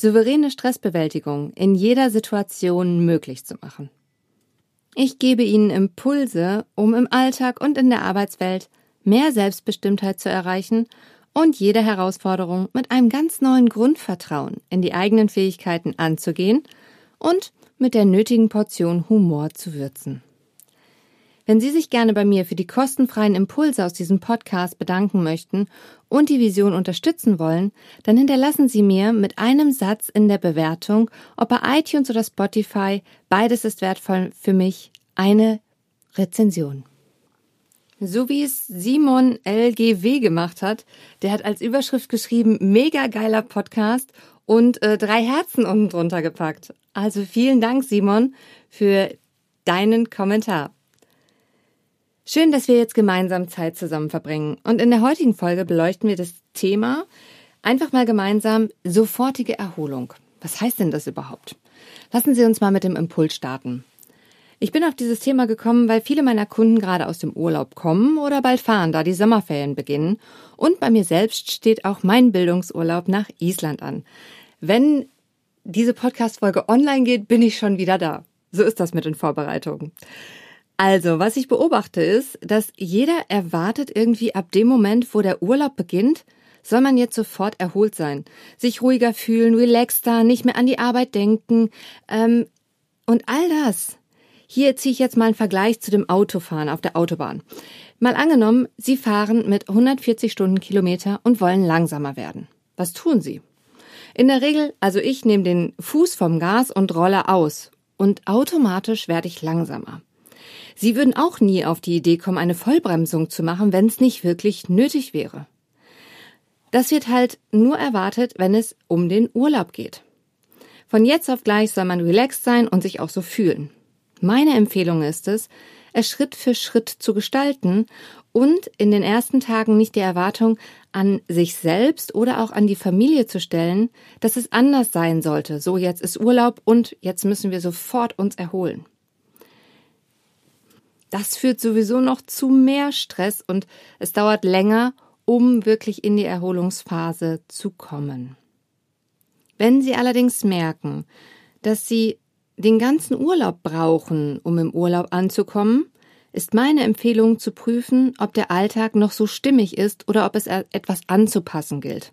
souveräne Stressbewältigung in jeder Situation möglich zu machen. Ich gebe Ihnen Impulse, um im Alltag und in der Arbeitswelt mehr Selbstbestimmtheit zu erreichen und jede Herausforderung mit einem ganz neuen Grundvertrauen in die eigenen Fähigkeiten anzugehen und mit der nötigen Portion Humor zu würzen. Wenn Sie sich gerne bei mir für die kostenfreien Impulse aus diesem Podcast bedanken möchten und die Vision unterstützen wollen, dann hinterlassen Sie mir mit einem Satz in der Bewertung, ob bei iTunes oder Spotify, beides ist wertvoll für mich, eine Rezension. So wie es Simon LGW gemacht hat, der hat als Überschrift geschrieben, mega geiler Podcast und äh, drei Herzen unten drunter gepackt. Also vielen Dank, Simon, für deinen Kommentar. Schön, dass wir jetzt gemeinsam Zeit zusammen verbringen. Und in der heutigen Folge beleuchten wir das Thema einfach mal gemeinsam sofortige Erholung. Was heißt denn das überhaupt? Lassen Sie uns mal mit dem Impuls starten. Ich bin auf dieses Thema gekommen, weil viele meiner Kunden gerade aus dem Urlaub kommen oder bald fahren, da die Sommerferien beginnen. Und bei mir selbst steht auch mein Bildungsurlaub nach Island an. Wenn diese Podcast-Folge online geht, bin ich schon wieder da. So ist das mit den Vorbereitungen. Also, was ich beobachte ist, dass jeder erwartet irgendwie ab dem Moment, wo der Urlaub beginnt, soll man jetzt sofort erholt sein, sich ruhiger fühlen, relaxter, nicht mehr an die Arbeit denken ähm, und all das. Hier ziehe ich jetzt mal einen Vergleich zu dem Autofahren auf der Autobahn. Mal angenommen, Sie fahren mit 140 Stundenkilometer und wollen langsamer werden. Was tun Sie? In der Regel, also ich nehme den Fuß vom Gas und rolle aus und automatisch werde ich langsamer. Sie würden auch nie auf die Idee kommen, eine Vollbremsung zu machen, wenn es nicht wirklich nötig wäre. Das wird halt nur erwartet, wenn es um den Urlaub geht. Von jetzt auf gleich soll man relaxed sein und sich auch so fühlen. Meine Empfehlung ist es, es Schritt für Schritt zu gestalten und in den ersten Tagen nicht die Erwartung an sich selbst oder auch an die Familie zu stellen, dass es anders sein sollte. So, jetzt ist Urlaub und jetzt müssen wir sofort uns erholen. Das führt sowieso noch zu mehr Stress und es dauert länger, um wirklich in die Erholungsphase zu kommen. Wenn Sie allerdings merken, dass Sie den ganzen Urlaub brauchen, um im Urlaub anzukommen, ist meine Empfehlung zu prüfen, ob der Alltag noch so stimmig ist oder ob es etwas anzupassen gilt.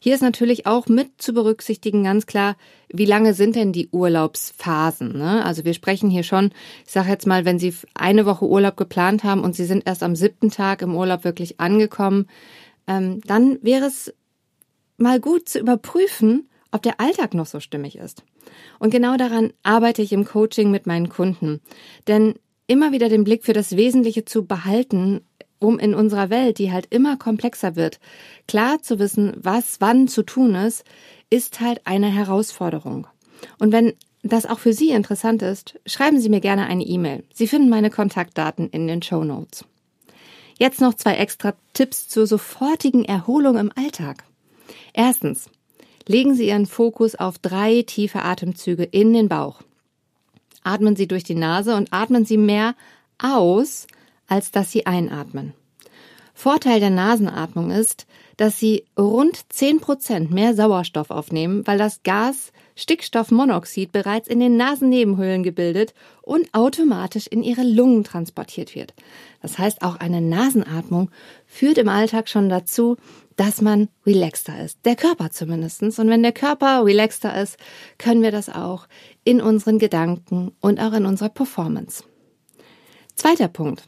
Hier ist natürlich auch mit zu berücksichtigen ganz klar, wie lange sind denn die Urlaubsphasen? Ne? Also wir sprechen hier schon, ich sage jetzt mal, wenn Sie eine Woche Urlaub geplant haben und Sie sind erst am siebten Tag im Urlaub wirklich angekommen, ähm, dann wäre es mal gut zu überprüfen, ob der Alltag noch so stimmig ist. Und genau daran arbeite ich im Coaching mit meinen Kunden. Denn immer wieder den Blick für das Wesentliche zu behalten, um in unserer Welt, die halt immer komplexer wird, klar zu wissen, was wann zu tun ist, ist halt eine Herausforderung. Und wenn das auch für Sie interessant ist, schreiben Sie mir gerne eine E-Mail. Sie finden meine Kontaktdaten in den Show Notes. Jetzt noch zwei extra Tipps zur sofortigen Erholung im Alltag. Erstens, legen Sie Ihren Fokus auf drei tiefe Atemzüge in den Bauch. Atmen Sie durch die Nase und atmen Sie mehr aus, als dass Sie einatmen. Vorteil der Nasenatmung ist, dass Sie rund 10 Prozent mehr Sauerstoff aufnehmen, weil das Gas Stickstoffmonoxid bereits in den Nasennebenhöhlen gebildet und automatisch in Ihre Lungen transportiert wird. Das heißt, auch eine Nasenatmung führt im Alltag schon dazu, dass man relaxter ist. Der Körper zumindestens. Und wenn der Körper relaxter ist, können wir das auch in unseren Gedanken und auch in unserer Performance. Zweiter Punkt.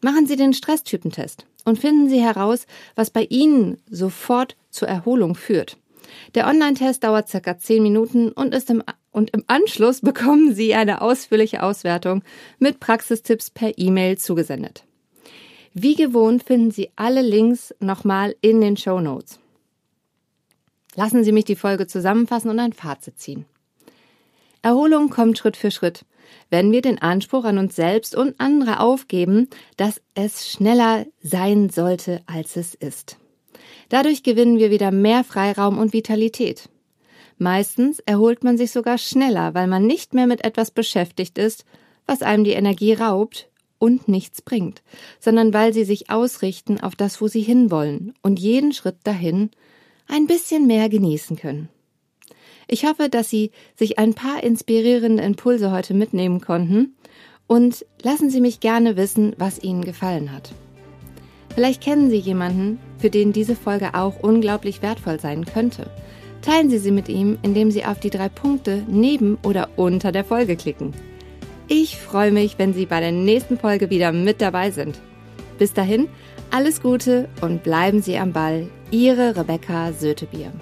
Machen Sie den Stresstypentest und finden Sie heraus, was bei Ihnen sofort zur Erholung führt. Der Online-Test dauert circa 10 Minuten und ist im, und im Anschluss bekommen Sie eine ausführliche Auswertung mit Praxistipps per E-Mail zugesendet. Wie gewohnt finden Sie alle Links nochmal in den Show Notes. Lassen Sie mich die Folge zusammenfassen und ein Fazit ziehen. Erholung kommt Schritt für Schritt. Wenn wir den Anspruch an uns selbst und andere aufgeben, dass es schneller sein sollte, als es ist. Dadurch gewinnen wir wieder mehr Freiraum und Vitalität. Meistens erholt man sich sogar schneller, weil man nicht mehr mit etwas beschäftigt ist, was einem die Energie raubt und nichts bringt, sondern weil sie sich ausrichten auf das, wo sie hinwollen und jeden Schritt dahin ein bisschen mehr genießen können. Ich hoffe, dass Sie sich ein paar inspirierende Impulse heute mitnehmen konnten und lassen Sie mich gerne wissen, was Ihnen gefallen hat. Vielleicht kennen Sie jemanden, für den diese Folge auch unglaublich wertvoll sein könnte. Teilen Sie sie mit ihm, indem Sie auf die drei Punkte neben oder unter der Folge klicken. Ich freue mich, wenn Sie bei der nächsten Folge wieder mit dabei sind. Bis dahin, alles Gute und bleiben Sie am Ball. Ihre Rebecca Sötebier.